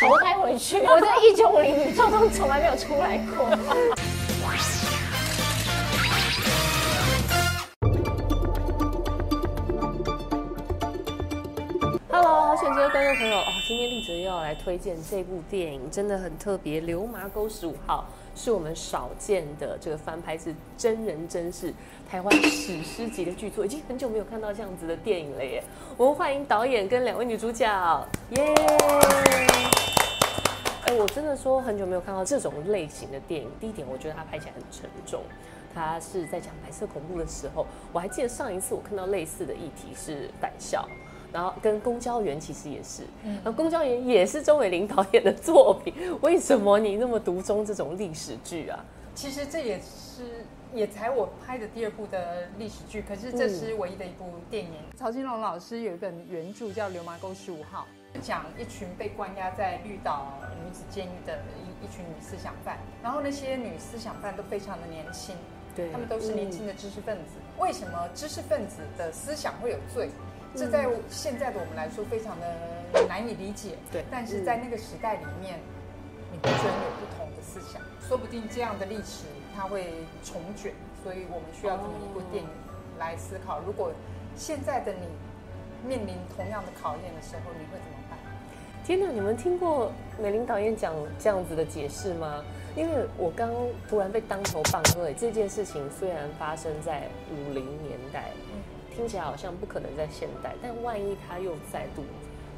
投胎回去。我在一九五零宇宙中从来没有出来过。今天丽哲又要来推荐这部电影，真的很特别，《流麻沟十五号》是我们少见的这个翻拍是真人真事，台湾史诗级的剧作，已经很久没有看到这样子的电影了耶。我们欢迎导演跟两位女主角，耶！哎，我真的说很久没有看到这种类型的电影。第一点，我觉得它拍起来很沉重，它是在讲白色恐怖的时候。我还记得上一次我看到类似的议题是返校。然后跟公交员其实也是，然后公交员也是周伟林导演的作品。为什么你那么独钟这种历史剧啊？其实这也是也才我拍的第二部的历史剧，可是这是唯一的一部电影。曹金龙老师有一本原著叫《流麻沟十五号》，讲一群被关押在绿岛女子监狱的一一群女思想犯，然后那些女思想犯都非常的年轻，对，他们都是年轻的知识分子。为什么知识分子的思想会有罪？这在现在的我们来说非常的难以理解，对。但是在那个时代里面，你不准有不同的思想，说不定这样的历史它会重卷，所以我们需要这么一部电影来思考，如果现在的你面临同样的考验的时候，你会怎么办？天哪，你们听过美玲导演讲这样子的解释吗？因为我刚突然被当头棒喝，这件事情虽然发生在五零年代。听起来好像不可能在现代，但万一它又再度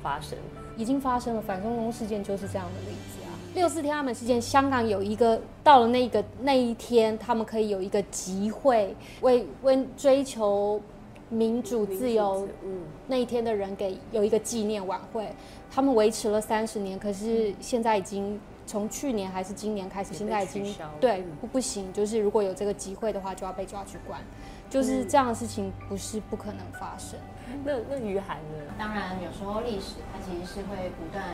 发生，已经发生了。反送中事件就是这样的例子啊。六四天安门事件，香港有一个到了那个那一天，他们可以有一个集会，为为追求民主自由，嗯，那一天的人给有一个纪念晚会。他们维持了三十年，可是现在已经从去年还是今年开始，现在已经对不不行，就是如果有这个机会的话，就要被抓去关。就是这样的事情不是不可能发生。那那余涵呢？当然，有时候历史它其实是会不断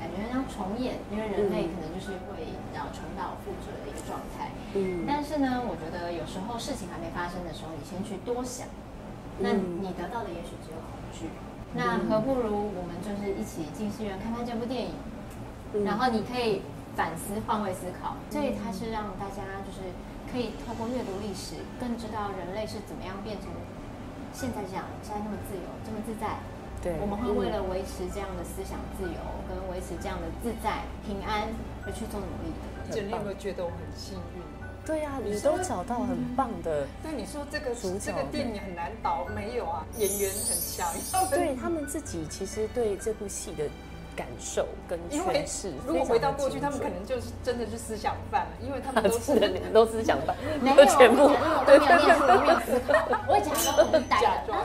感觉像重演，因为人类可能就是会要重蹈覆辙的一个状态。嗯。但是呢，我觉得有时候事情还没发生的时候，你先去多想，那你得到的也许只有恐惧。那何不如我们就是一起进戏院看看这部电影，然后你可以反思、换位思考。所以它是让大家就是。可以透过阅读历史，更知道人类是怎么样变成现在这样，现在那么自由，这么自在。对，我们会为了维持这样的思想自由，跟维持这样的自在平安而去做努力的。你有没有觉得我很幸运？对啊，你都找到很棒的。对，你说这个这个电影很难导，没有啊，演员很强。对他们自己其实对这部戏的。感受跟诠释，如果回到过去，他们可能就是真的是思想 犯了，因为他们都是 都思想犯，没有全部，对对对，没有思考，我假装假装。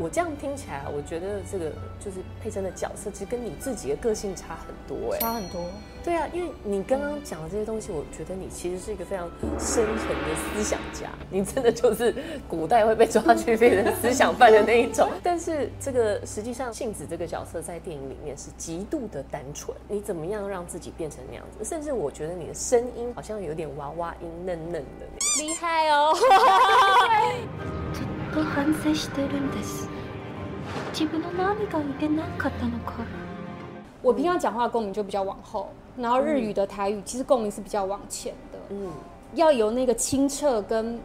我这样听起来，我觉得这个就是佩珍的角色，其实跟你自己的个性差很多，哎，差很多。对啊，因为你刚刚讲的这些东西，我觉得你其实是一个非常深沉的思想家，你真的就是古代会被抓去变成思想犯的那一种。但是这个实际上，杏子这个角色在电影里面是极度的单纯，你怎么样让自己变成那样子？甚至我觉得你的声音好像有点娃娃音，嫩嫩的，厉害哦。都反省してるんです。自分の何がいけなかったのか。我平常讲话共鸣就比较往后， 然后日语的台语其实共鸣是比较往前的。嗯，要有那个清澈跟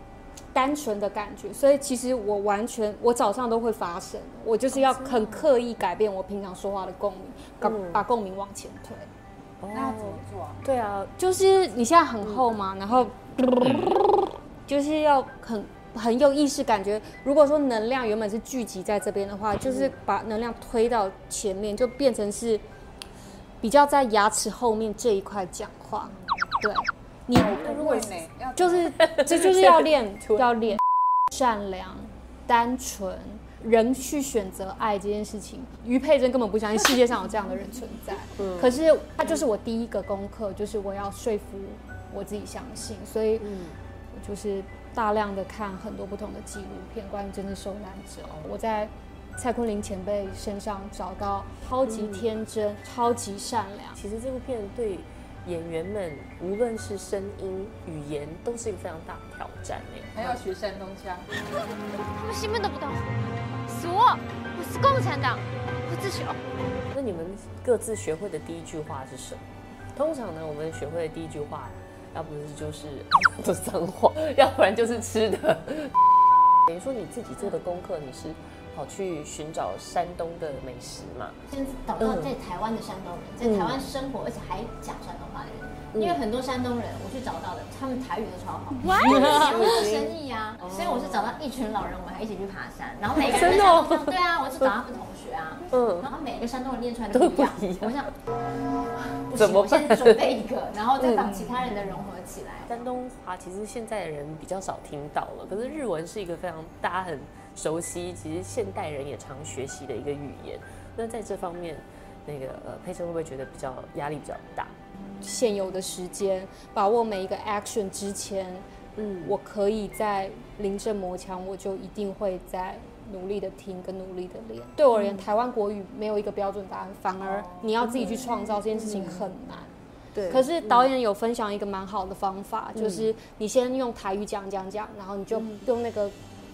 单纯的感觉，所以其实我完全我早上都会发声，我就是要很刻意改变我平常说话的共鸣，把把共鸣往前推。那怎么做？对啊，就是你现在很厚嘛，然后就是要很。很有意识，感觉如果说能量原本是聚集在这边的话，就是把能量推到前面，就变成是比较在牙齿后面这一块讲话。对，你如果就是这就是要练，要练善良、单纯，人去选择爱这件事情。于佩珍根本不相信世界上有这样的人存在，可是他就是我第一个功课，就是我要说服我自己相信，所以就是。大量的看很多不同的纪录片，关于真正受难者。我在蔡坤林前辈身上找到超级天真、超级善良。其实这部片对演员们，无论是声音、语言，都是一个非常大的挑战还要学山东腔。他们新闻都不懂，是我，我是共产党，我不知晓。那你们各自学会的第一句话是什么？通常呢，我们学会的第一句话，要不是就是不 脏话，要不然就是吃的。等于说你自己做的功课，你是跑去寻找山东的美食嘛？先找到在台湾的山东人，在台湾生活而且还讲山东话的人。因为很多山东人，我去找到的，他们台语都超好，因为想做生意啊，所以我是找到一群老人，我们还一起去爬山，然后每个人真的哦。对啊，我是找他们同学啊，嗯。然后每个山东人念出来都不一样。我想不行，怎么我先办准备一个，然后再把其他人的融合起来。山东话其实现在的人比较少听到了，可是日文是一个非常大家很熟悉，其实现代人也常学习的一个语言。那在这方面，那个呃佩珍会不会觉得比较压力比较大？现有的时间，把握每一个 action 之前，嗯，我可以在临阵磨枪，我就一定会在努力的听跟努力的练。对我而言，台湾国语没有一个标准答案，反而你要自己去创造这件事情很难。对可是导演有分享一个蛮好的方法，就是你先用台语讲讲讲，然后你就用那个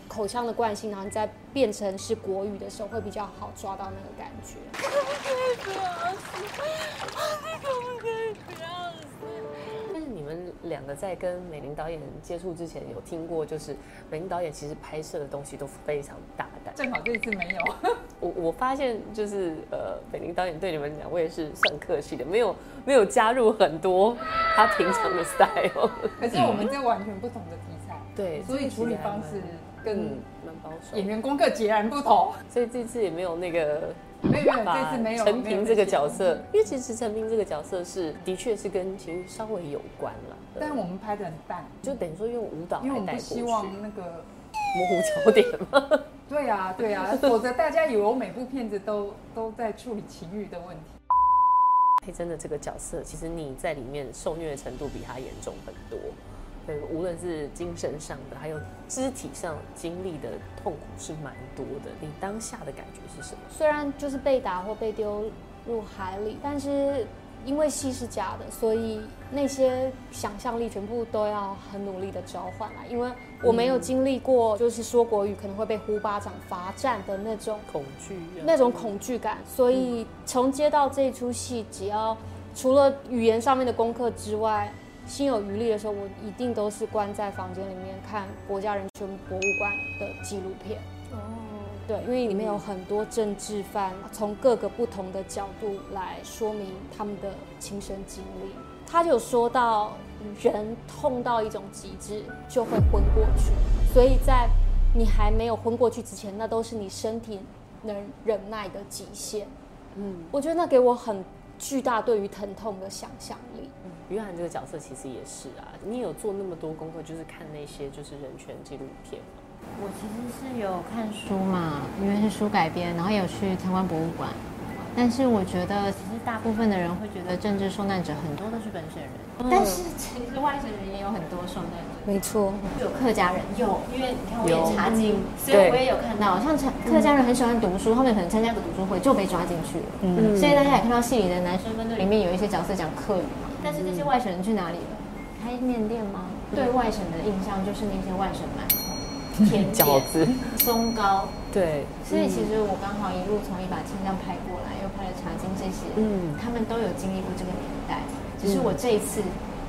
口腔的惯性，然后你再变成是国语的时候，会比较好抓到那个感觉。但是你们两个在跟美玲导演接触之前，有听过就是美玲导演其实拍摄的东西都非常大胆。正好这次没有。我我发现就是呃，北林导演对你们两位是算客气的，没有没有加入很多他平常的 style。可是我们这完全不同的题材，对，所以处理方式跟嗯蛮保守演。员功课截然不同。所以这次也没有那个没有这次没有陈平这个角，色，因为其实陈平这个角色是的确是跟其实稍微有关了。但我们拍的很淡，就等于说用舞蹈因为我们来带过去，不希望那个。模糊焦点嘛。对啊，对啊，否则大家以为我每部片子都都在处理情欲的问题。佩珍的这个角色，其实你在里面受虐的程度比他严重很多。对，无论是精神上的，还有肢体上经历的痛苦是蛮多的。你当下的感觉是什么？虽然就是被打或被丢入海里，但是因为戏是假的，所以那些想象力全部都要很努力的召唤来。因为我没有经历过，就是说国语可能会被呼巴掌、罚站的那种恐惧、啊，那种恐惧感，所以从接到这出戏，只要除了语言上面的功课之外，心有余力的时候，我一定都是关在房间里面看国家人权博物馆的纪录片。哦，对，因为里面有很多政治犯，从各个不同的角度来说明他们的亲身经历。他就有说到，人痛到一种极致就会昏过去，所以在你还没有昏过去之前，那都是你身体能忍耐的极限。嗯，我觉得那给我很巨大对于疼痛的想象力。约翰这个角色其实也是啊，你有做那么多功课，就是看那些就是人权纪录片吗？我其实是有看书嘛，因为是书改编，然后也有去参观博物馆。但是我觉得，其实大部分的人会觉得政治受难者很多都是本省人，但是其实外省人也有很多受难者。没错，有客家人有，因为你看我有演茶经，所以我也有看到，像客客家人很喜欢读书，他们可能参加个读书会就被抓进去了。嗯所以大家也看到戏里的男生分队里面有一些角色讲客语嘛，但是那些外省人去哪里了？开面店吗？对外省的印象就是那些外省馒头、饺子，松糕。对，所以其实我刚好一路从一把青这样拍过来，又拍了茶经这些，嗯他们都有经历过这个年代。只是我这一次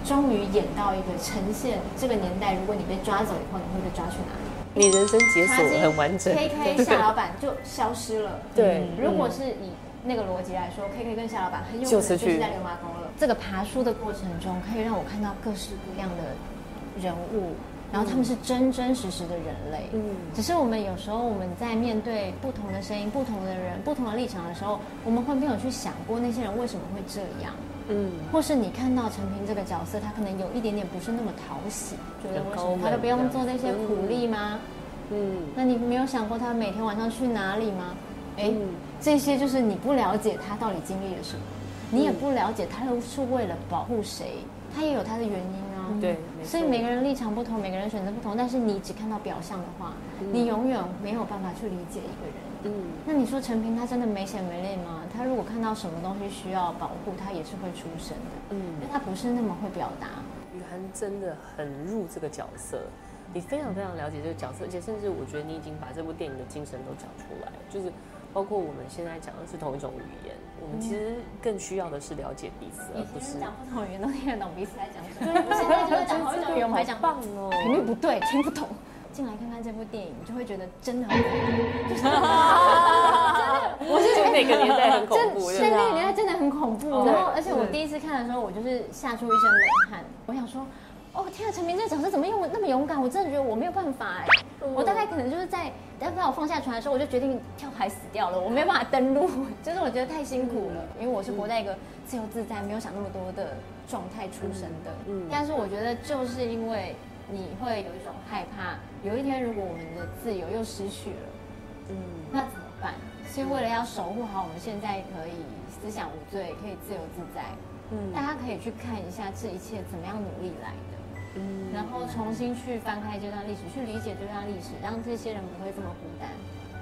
终于演到一个呈现这个年代，如果你被抓走以后，你会被抓去哪里？你人生解锁很完整。KK 夏老板就消失了。对嗯如果是以那个逻辑来说，KK 跟夏老板很有可能就是在流麻沟了。这个爬书的过程中，可以让我看到各式各样的人物，然后他们是真真实实的人类。嗯只是我们有时候我们在面对不同的声音、不同的人、不同的立场的时候，我们会没有去想过那些人为什么会这样。嗯，或是你看到陈平这个角色，他可能有一点点不是那么讨喜，觉得为什么他都不用做那些苦力吗？嗯那你没有想过他每天晚上去哪里吗？哎、嗯这些就是你不了解他到底经历了什么，你也不了解他又是为了保护谁，他也有他的原因啊。对，所以每个人立场不同，每个人选择不同，但是你只看到表象的话，你永远没有办法去理解一个人。嗯那你说陈平他真的没血没泪吗？他如果看到什么东西需要保护，他也是会出声的，嗯因为嗯，他不是那么会表达。雨涵真的很入这个角色，你非常非常了解这个角色，而且甚至我觉得你已经把这部电影的精神都讲出来了，就是包括我们现在讲的是同一种语言，我们其实更需要的是了解彼此，而不是前讲不同语言都听得懂彼此在讲什么，现在就是讲同一种语言，我们还讲棒哦。频率不对，听不懂。进来看看这部电影，你就会觉得真的很恐怖。就是我是觉得那个年代很恐怖，真的那个年代真的很恐怖。哦然后，而且我第一次看的时候，我就是吓出一身冷汗。我想说，哦天啊，陈明这角色怎么用那么勇敢？我真的觉得我没有办法哎。我大概可能就是在要把我放下船的时候，我就决定跳海死掉了。我没有办法登陆，就是我觉得太辛苦了，因为我是活在一个自由自在、没有想那么多的状态出生的。嗯但是我觉得就是因为你会有一种害怕，有一天如果我们的自由又失去了。嗯那怎么办？所以为了要守护好我们现在可以思想无罪，可以自由自在，嗯大家可以去看一下这一切怎么样努力来的，嗯。然后重新去翻开这段历史，去理解这段历史，让这些人不会这么孤单。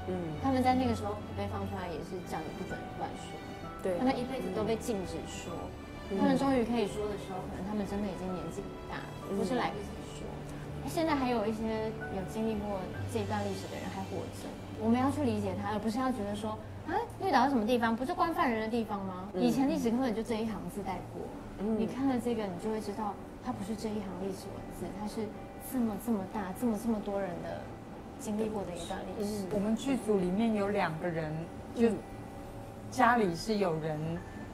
嗯，他们在那个时候被放出来，也是讲的不准乱说，对，他们一辈子都被禁止说，嗯。他们终于可以说的时候，可能他们真的已经年纪很大，不是来不及说。现在还有一些有经历过这一段历史的人还活着，我们要去理解他，而不是要觉得说啊，绿岛是什么地方？不是关犯人的地方吗？以前历史课本就这一行字带过，你看了这个，你就会知道，它不是这一行历史文字，它是这么这么大，这么这么多人的经历过的一段历史。我们剧组里面有两个人，就家里是有人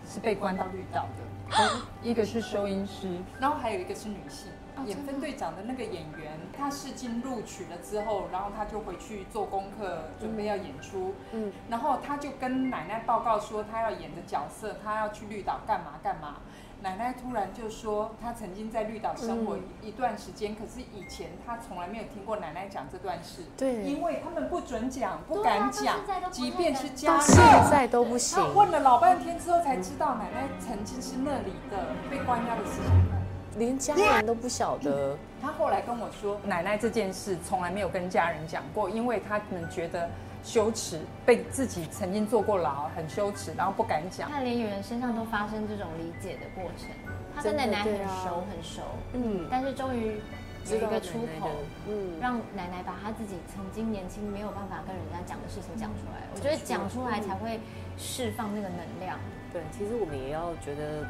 是被关到绿岛的，一个是收音师，然后还有一个是女性。演分队长的那个演员，他试镜录取了之后，然后他就回去做功课，准备要演出。嗯嗯，然后他就跟奶奶报告说，他要演的角色，他要去绿岛干嘛干嘛。奶奶突然就说，她曾经在绿岛生活一段时间，可是以前她从来没有听过奶奶讲这段事。对因为他们不准讲，不敢讲即便是家到人。现在都不行。问了老半天之后才知道，奶奶曾经是那里的被关押的思想犯。连家人都不晓得，他后来跟我说，奶奶这件事从来没有跟家人讲过，因为他们觉得羞耻，被自己曾经坐过牢，很羞耻，然后不敢讲。看连女人身上都发生这种理解的过程，他跟奶奶很熟很熟，嗯，但是终于有一个出口，嗯，让奶奶把她自己曾经年轻没有办法跟人家讲的事情讲出来。我觉得讲出来才会释放那个能量。对，其实我们也要觉得，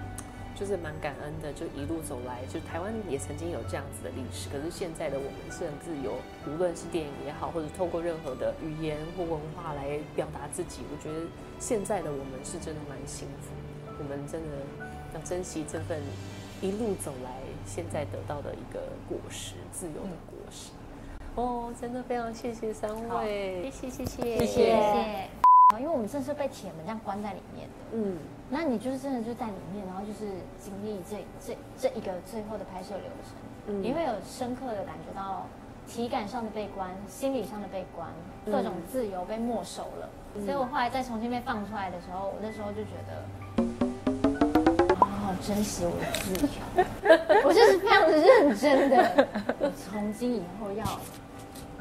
就是蛮感恩的，就一路走来，就台湾也曾经有这样子的历史。可是现在的我们是很自由，无论是电影也好，或者透过任何的语言或文化来表达自己，我觉得现在的我们是真的蛮幸福。我们真的要珍惜这份一路走来现在得到的一个果实——自由的果实。哦，真的非常谢谢三位，谢谢谢谢谢谢。因为我们正是被铁门这样关在里面的。嗯。那你就是真的就在里面，然后就是经历这这这一个最后的拍摄流程，嗯你会有深刻的感觉到体感上的被关，心理上的被关，各种自由被没收了。所以我后来再重新被放出来的时候，我那时候就觉得，好好珍惜我的自由，我就是非常认真的，我从今以后要。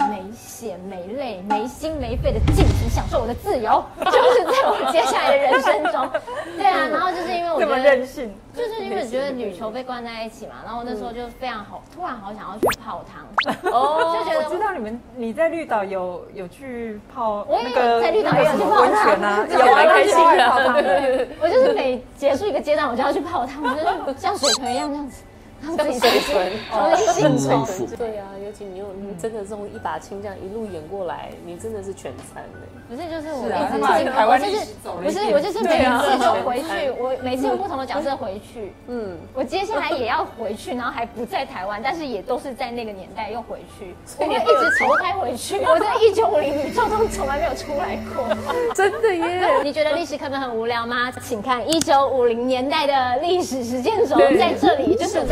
没血没泪没心没肺的尽情享受我的自由，就是在我接下来的人生中，对啊，然后就是因为我觉得，性，就是因为觉得女球被关在一起嘛，然后我那时候就非常好，突然好想要去泡汤，哦就觉得我知道你们你在绿岛有有去泡我也那个在绿岛有去泡温泉啊，汤有蛮开心的。我就是每结束一个阶段，我就要去泡汤，我就是像水豚一样这样子，让自己水豚重新兴冲。对啊，尤其你有你真的这种一把青这样一路演过来，你真的是全餐的。不是，就是我一直他把进台湾就是不是，我就是每次就回去，我每次用不同的角色回去，嗯，我接下来也要回去，然后还不在台湾，但是也都是在那个年代又回去，我一直投胎回去。我在一九五零宇宙中从来没有出来过。真的耶。你觉得历史课本很无聊吗？请看一九五零年代的历史实践轴，对在这里就是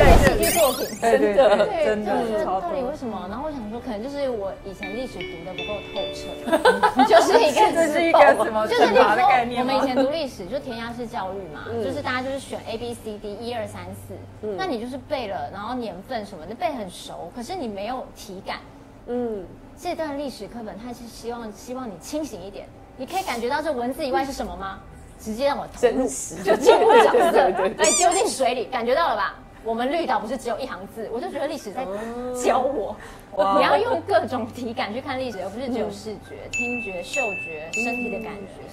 真的对，就是到底为。什么？然后我想说，可能就是我以前历史读的不够透彻，就是一个这是一个什么就是你说，念？我们以前读历史就填鸭式教育嘛，嗯就是大家就是选 A B C D 一二三四，那你就是背了，然后年份什么的背很熟，可是你没有体感。嗯，这段历史课本它是希望希望你清醒一点，你可以感觉到这文字以外是什么吗？直接让我投入就进入角色对 对对，对把你丢进水里，感觉到了吧？我们绿岛不是只有一行字，我就觉得历史在教我，你要用各种体感去看历史，而不是只有视觉、听觉、嗅觉、身体的感觉。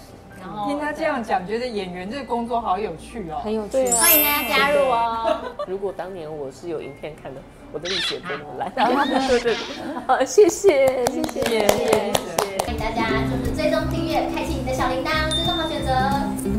然后听他这样讲，觉得演员这个工作好有趣哦，很有趣，欢迎大家加入哦。如果当年我是有影片看的，我的历史也这么烂。对对对，谢谢谢谢。谢谢，欢迎大家就是追踪订阅，开启你的小铃铛，追踪好选择。